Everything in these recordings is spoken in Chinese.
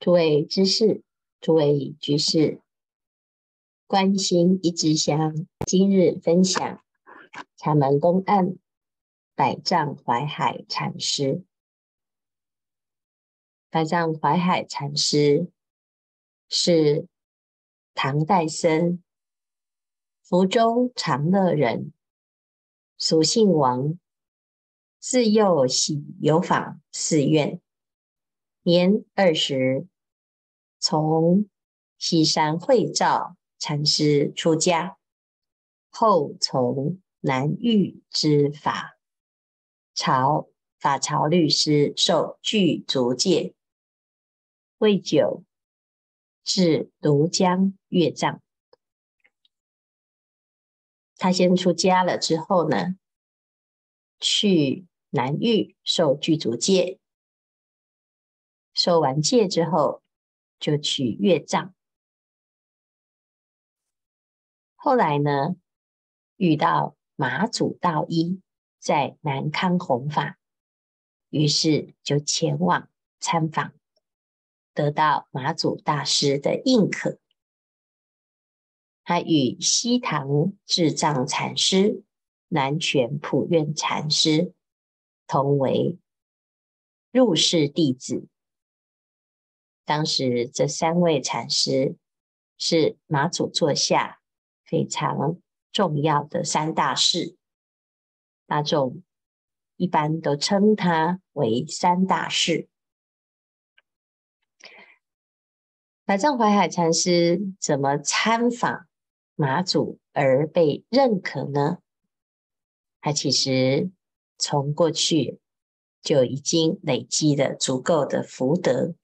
诸位知识，诸位居士，关心一支香，今日分享禅门公案，百丈怀海禅师。百丈怀海禅师是唐代僧，福州长乐人，俗姓王。自幼喜游访寺院，年二十，从西山慧照禅师出家，后从南域之法朝法朝律师受具足戒，未久至庐江月藏。他先出家了之后呢，去。南域受具足戒，收完戒之后，就去月藏。后来呢，遇到马祖道一在南康弘法，于是就前往参访，得到马祖大师的认可。他与西塘智藏禅师、南泉普愿禅师。同为入室弟子。当时这三位禅师是马祖座下非常重要的三大士，大众一般都称他为三大士。百丈怀海禅师怎么参访马祖而被认可呢？他其实。从过去就已经累积了足够的福德。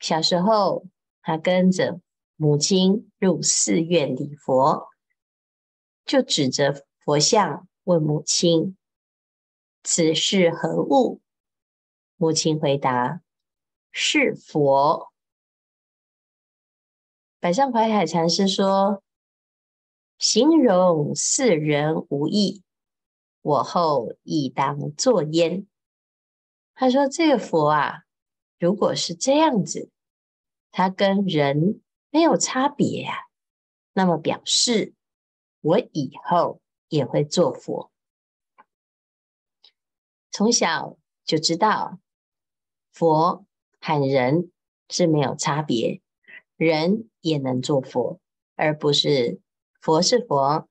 小时候，他跟着母亲入寺院礼佛，就指着佛像问母亲：“此是何物？”母亲回答：“是佛。”百丈怀海禅师说：“形容世人无异。”我后亦当作焉。他说：“这个佛啊，如果是这样子，他跟人没有差别呀、啊，那么表示我以后也会做佛。从小就知道佛和人是没有差别，人也能做佛，而不是佛是佛，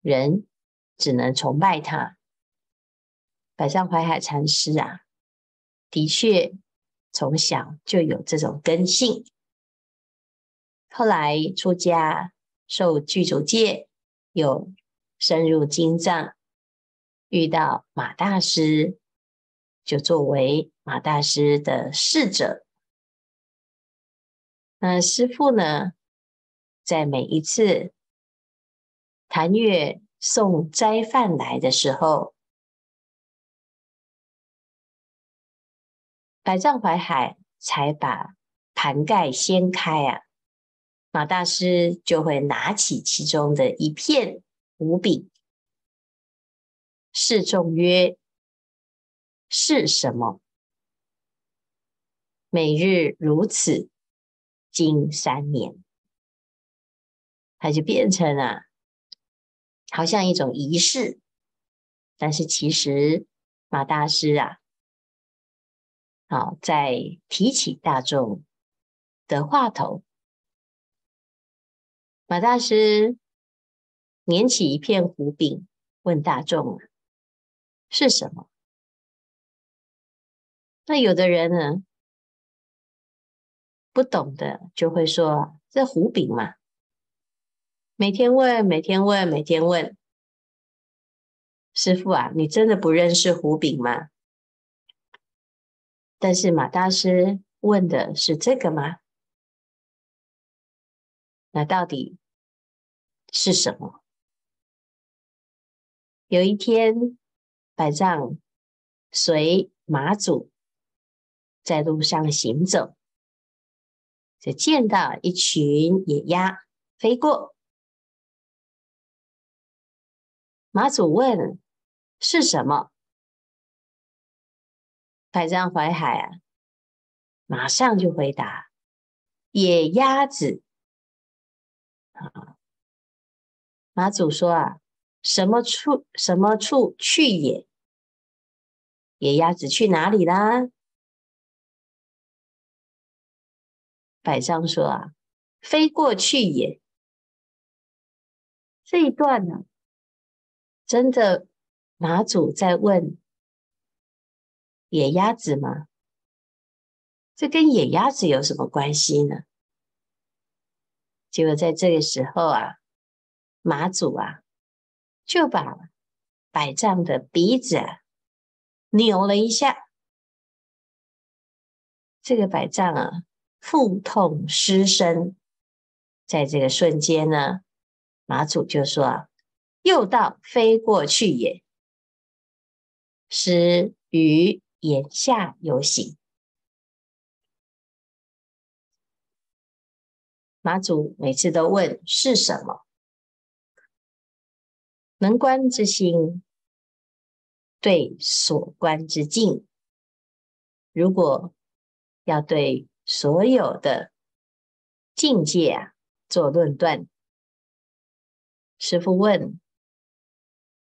人只能崇拜他。”百丈怀海禅师啊，的确从小就有这种根性。后来出家受具足戒，又深入经藏，遇到马大师，就作为马大师的侍者。那师父呢，在每一次禅月送斋饭来的时候，百丈怀海才把盘盖掀开啊，马大师就会拿起其中的一片五饼，示众曰：“是什么？每日如此，经三年。”它就变成啊，好像一种仪式，但是其实马大师啊。好，在提起大众的话头，马大师捻起一片胡饼，问大众：“是什么？”那有的人呢，不懂的就会说：“这胡饼嘛。”每天问，每天问，每天问，师傅啊，你真的不认识胡饼吗？但是马大师问的是这个吗？那到底是什么？有一天，百丈随马祖在路上行走，就见到一群野鸭飞过。马祖问：“是什么？”百丈淮海啊，马上就回答：“野鸭子。”啊，马祖说啊，什么处什么处去也？野鸭子去哪里啦？百丈说啊，飞过去也。这一段呢，真的马祖在问野鸭子吗？这跟野鸭子有什么关系呢？结果在这个时候啊，马祖啊就把百丈的鼻子啊扭了一下，这个百丈啊腹痛失声，在这个瞬间呢，马祖就说啊：“又道飞过去也，师于言下有省。”马祖每次都问是什么？能观之心对所观之境，如果要对所有的境界啊做论断，师父问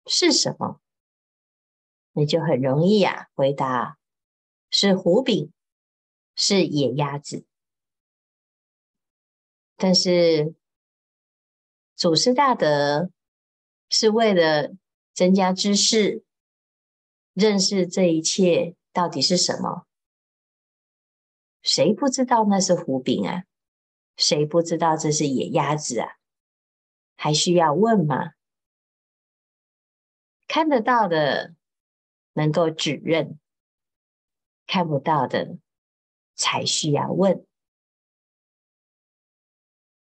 是什么，你就很容易啊回答是胡饼，是野鸭子。但是，祖师大德是为了增加知识，认识这一切到底是什么？谁不知道那是胡饼啊？谁不知道这是野鸭子啊？还需要问吗？看得到的能够指认，看不到的才需要问。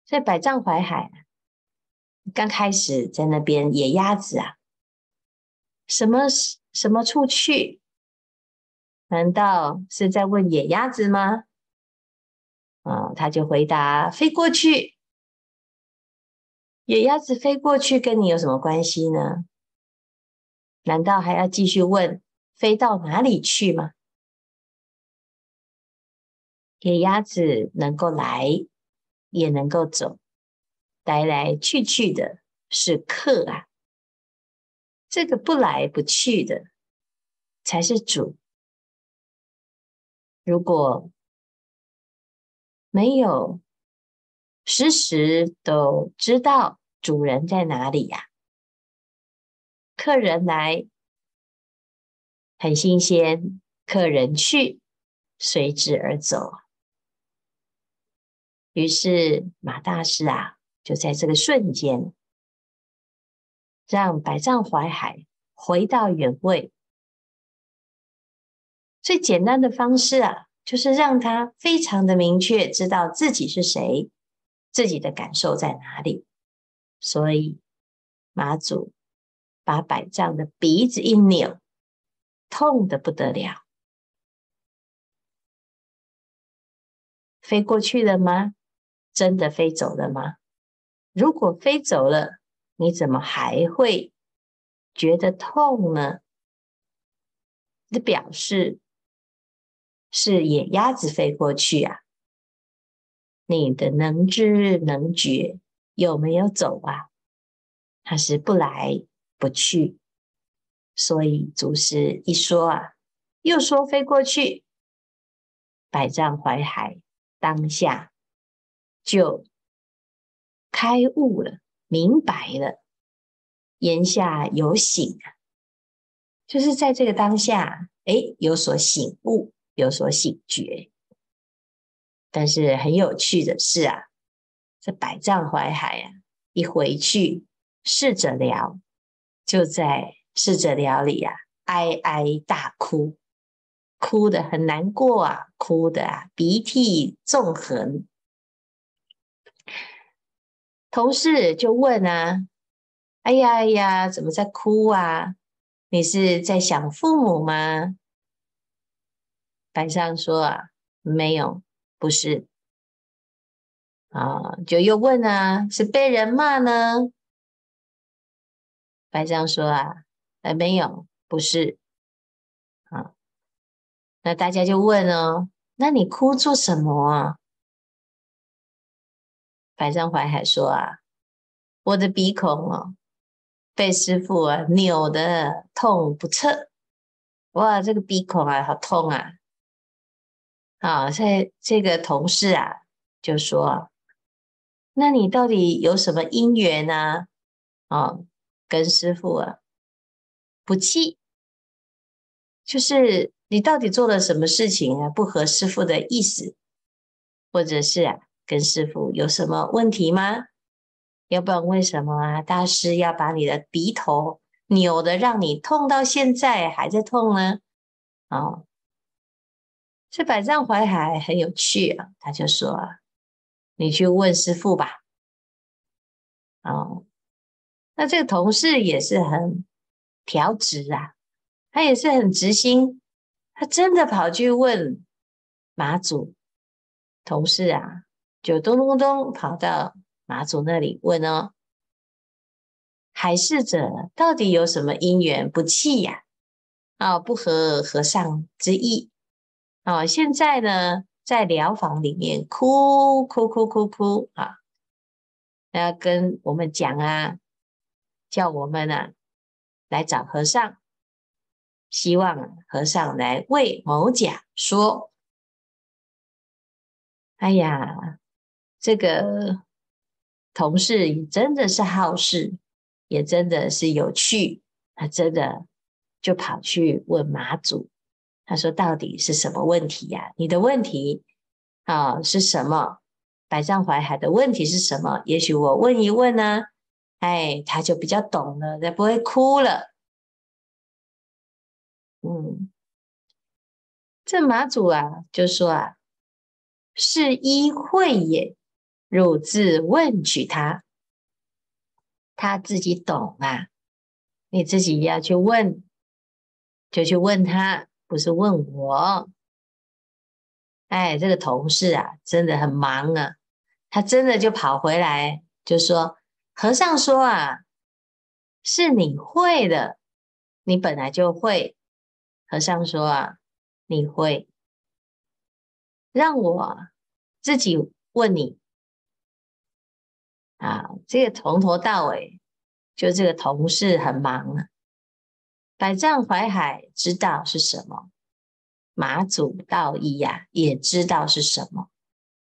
在百丈怀海，刚开始在那边野鸭子啊，什么什么处去？难道是在问野鸭子吗？啊，他就回答：飞过去。野鸭子飞过去跟你有什么关系呢？难道还要继续问飞到哪里去吗？野鸭子能够来。也能够走，来来去去的是客啊，这个不来不去的才是主。如果没有时时都知道主人在哪里呀，客人来很新鲜，客人去随之而走。于是马大师啊，就在这个瞬间，让百丈怀海回到原位。最简单的方式啊，就是让他非常的明确知道自己是谁，自己的感受在哪里。所以马祖把百丈的鼻子一扭，痛得不得了，飞过去了吗？真的飞走了吗？如果飞走了，你怎么还会觉得痛呢？这表示是野鸭子飞过去啊！你的能知能觉有没有走啊？它是不来不去，所以祖师一说啊，又说飞过去，百丈怀海当下。就开悟了，明白了，言下有醒啊，就是在这个当下，诶，有所醒悟，有所醒觉。但是很有趣的是啊，这百丈怀海啊，一回去试着聊，就在侍者寮里啊，哀哀大哭，哭得很难过啊，哭得啊鼻涕纵横。同事就问啊：“哎呀哎呀，怎么在哭啊？你是在想父母吗？”百丈说：“啊，没有，不是。”啊，就又问啊：“是被人骂呢？”百丈说：“啊，哎，没有，不是。”啊，那大家就问哦：“那你哭做什么啊？百丈怀海说啊，我的鼻孔哦，被师傅啊扭得痛不彻，哇，这个鼻孔啊好痛啊！啊，在这个同事啊就说，那你到底有什么因缘呢？啊，跟师傅啊不契，就是你到底做了什么事情啊，不合师父的意思，或者是？跟师父有什么问题吗？要不然为什么啊？大师要把你的鼻头扭得让你痛到现在还在痛呢？哦，这百丈怀海很有趣啊，他就说：“你去问师父吧。”哦，那这个同事也是很调直啊，他也是很直心，他真的跑去问马祖同事啊。就咚咚咚跑到马祖那里问哦，海侍者到底有什么因缘不契呀？啊，不合和尚之意。啊，现在呢，在寮房里面哭哭哭哭哭啊，要跟我们讲啊，叫我们啊来找和尚，希望和尚来为某甲说。哎呀！这个同事也真的是好事，也真的是有趣，他真的就跑去问马祖，他说：“到底是什么问题呀？你的问题啊是什么？百丈怀海的问题是什么？也许我问一问呢，哎，他就比较懂了，他不会哭了。”嗯，这马祖啊就说啊：“是依慧也。”汝自问取他，他自己懂啊，你自己要去问，就去问他，不是问我。哎，这个同事啊，真的很忙啊，他真的就跑回来，就说：“和尚说啊，是你会的，你本来就会。”和尚说啊，你会，让我自己问你。啊，这个从头到尾，就这个同事很忙啊。百丈怀海知道是什么，马祖道一呀也知道是什么，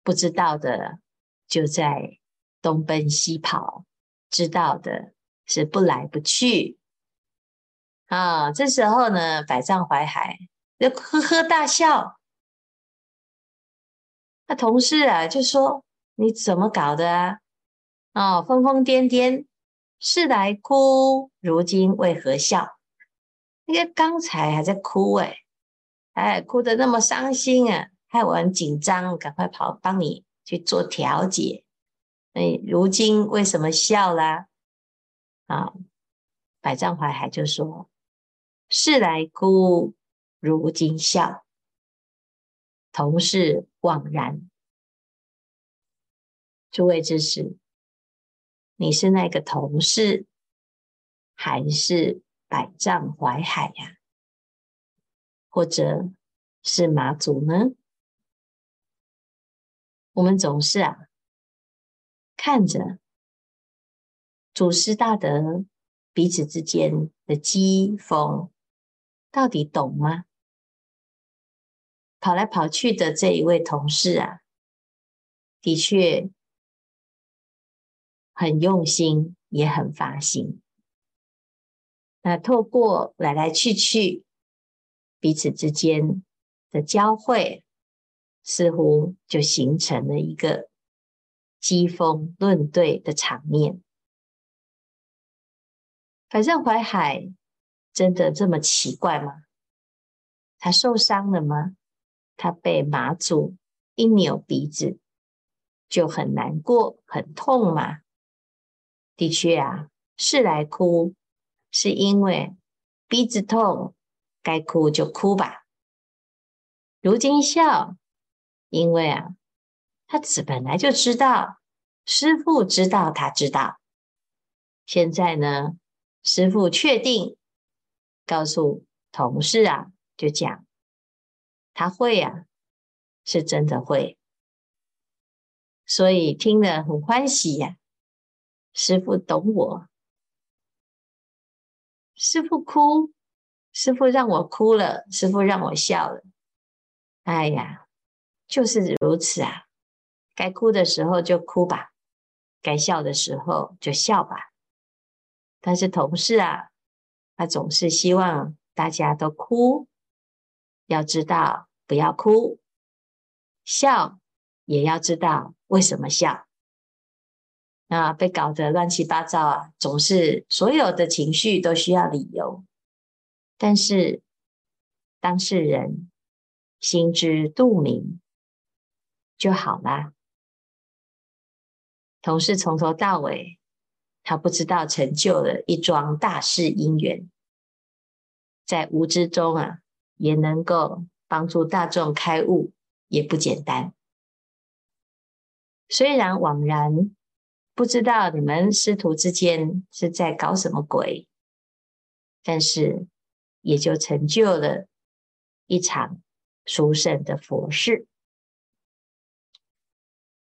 不知道的就在东奔西跑，知道的是不来不去。啊，这时候呢，百丈怀海就呵呵大笑。那同事啊就说：“你怎么搞的啊？”哦，疯疯癫癫，是来哭，如今为何笑？因为刚才还在哭诶，哎，哭得那么伤心啊，害我很紧张，赶快跑帮你去做调解。哎，如今为什么笑啦？啊，百丈怀海就说：是来哭，如今笑，同是枉然。诸位知识。你是那个同事，还是百丈怀海呀？或者是马祖呢？我们总是啊，看着祖师大德彼此之间的讥讽，到底懂吗？跑来跑去的这一位同事啊，的确。很用心，也很发心。那透过来来去去，彼此之间的交汇，似乎就形成了一个机锋论对的场面。反正淮海真的这么奇怪吗？他受伤了吗？他被马祖一扭鼻子，就很难过、很痛吗？的确啊，是来哭，是因为鼻子痛，该哭就哭吧。如今笑，因为啊，他自本来就知道，师父知道他知道。现在呢，师父确定告诉同事啊，就讲他会啊，是真的会，所以听了很欢喜呀、啊。师父懂我，师父哭，师父让我哭了，师父让我笑了。哎呀，就是如此啊！该哭的时候就哭吧，该笑的时候就笑吧。但是同事啊，他总是希望大家都哭，要知道不要哭，笑也要知道为什么笑。那被搞得乱七八糟啊，总是所有的情绪都需要理由，但是当事人心知肚明就好啦。同事从头到尾，他不知道成就了一桩大事因缘，在无知中啊，也能够帮助大众开悟，也不简单。虽然枉然不知道你们师徒之间是在搞什么鬼，但是也就成就了一场殊胜的佛事。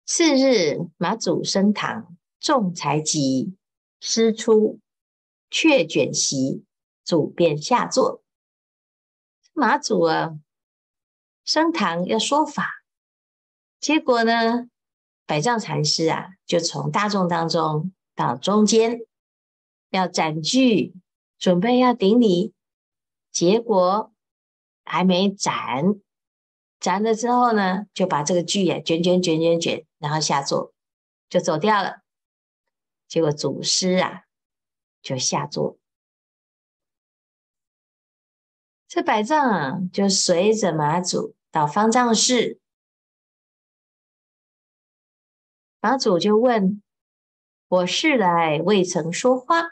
次日，马祖升堂，众才集，师出，却卷席，祖便下座。马祖啊，升堂要说法，结果呢，百丈禅师啊，就从大众当中到中间，要斩具，准备要顶礼，结果还没斩。斩了之后呢，就把这个具啊卷卷卷卷卷，然后下座就走掉了。结果祖师啊就下座，这百丈啊就随着马祖到方丈室，马祖就问：“我是来未曾说话，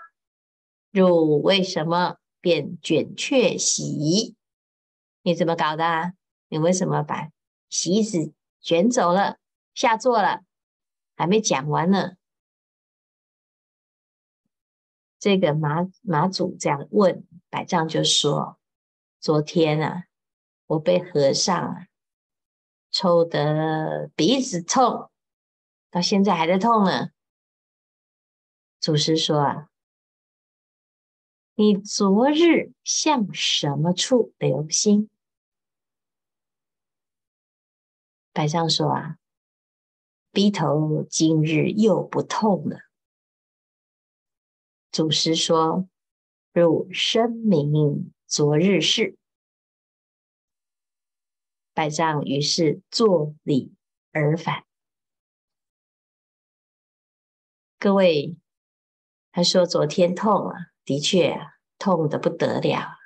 汝为什么便卷却席？你怎么搞的啊？”你为什么把席子卷走了，下座了，还没讲完呢？这个马马祖这样问，百丈就说：“昨天啊，我被和尚啊抽得鼻子痛，到现在还在痛呢。”祖师说：“啊，你昨日向什么处留心？”百丈说：“啊，鼻头今日又不痛了。”祖师说：“汝深明昨日事。”百丈于是作礼而返。各位，他说昨天痛啊，的确啊，痛得不得了。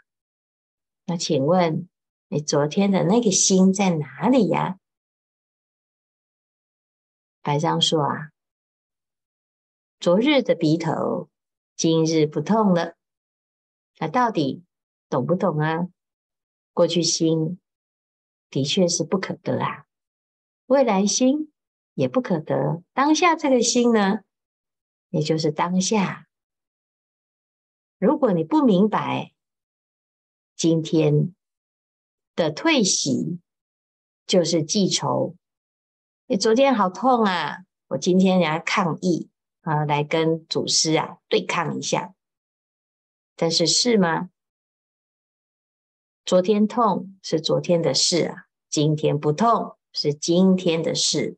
那请问你昨天的那个心在哪里呀？百丈说啊，昨日的鼻头，今日不痛了。那到底懂不懂啊？过去心的确是不可得啊，未来心也不可得。当下这个心呢，也就是当下。如果你不明白今天的退席，就是记仇。你昨天好痛啊！我今天来抗议啊，来跟祖师啊对抗一下。但是是吗？昨天痛是昨天的事啊，今天不痛是今天的事。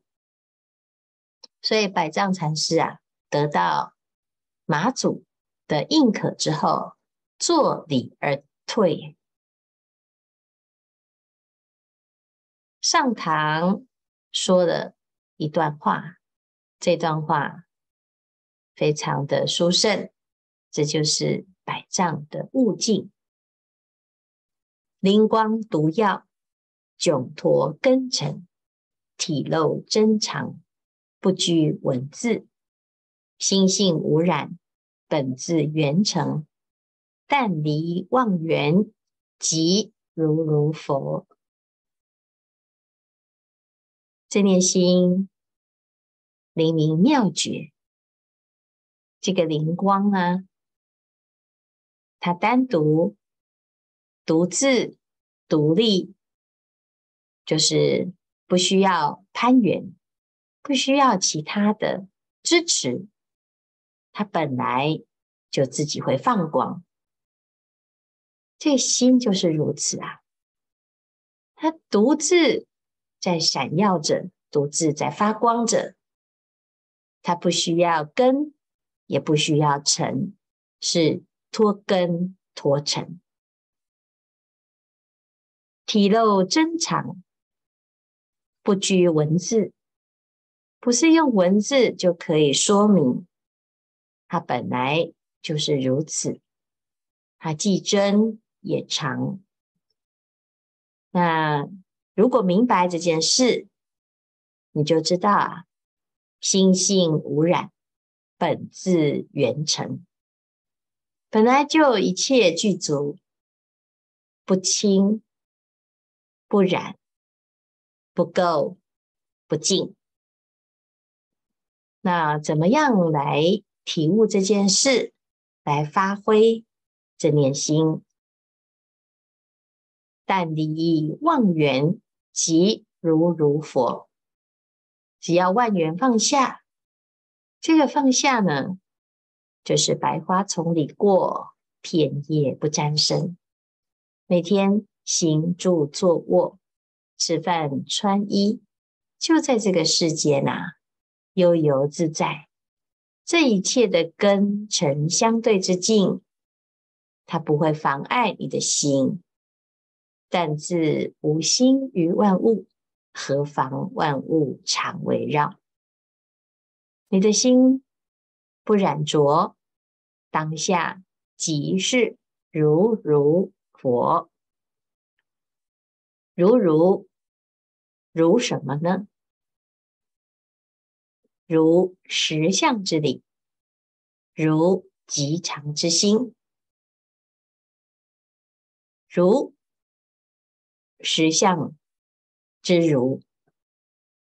所以百丈禅师啊，得到马祖的认可之后，作礼而退，上堂。说了一段话，这段话非常的殊胜，这就是百丈的悟境。灵光独耀，迥脱根尘，体露真常，不拘文字，心性无染，本自圆成，但离妄缘，即如如佛。这念心灵明妙觉，这个灵光啊，它单独、独自、独立，就是不需要攀援，不需要其他的支持，它本来就自己会放光。这心就是如此啊，它独自在闪耀着，独自在发光着。它不需要根，也不需要尘，是脱根脱尘，体露真常，不拘文字，不是用文字就可以说明，它本来就是如此，它既真。也长。那如果明白这件事，你就知道啊，心性无染，本自圆成，本来就一切具足，不侵、不染、不垢、不净。那怎么样来体悟这件事，来发挥这念心？但离妄缘，即如如佛。只要万缘放下，这个放下呢，就是百花丛里过，片叶不沾身。每天行住坐卧、吃饭穿衣，就在这个世界呐，悠游自在。这一切的根尘相对之境，它不会妨碍你的心。但自无心于万物，何妨万物常围绕？你的心不染浊，当下即是如如佛。如如如什么呢？如实相之理，如极常之心，如。实相之如，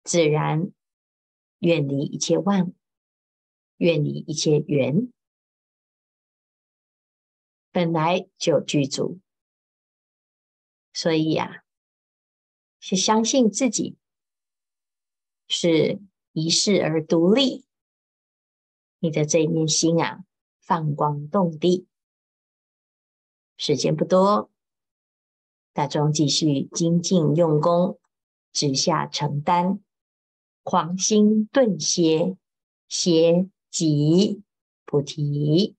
自然远离一切万物，远离一切缘，本来就具足。所以呀、啊，是相信自己是一世而独立，你的这一念心啊，放光动地。时间不多。大众继续精进用功，直下承担，狂心顿歇，歇即菩提。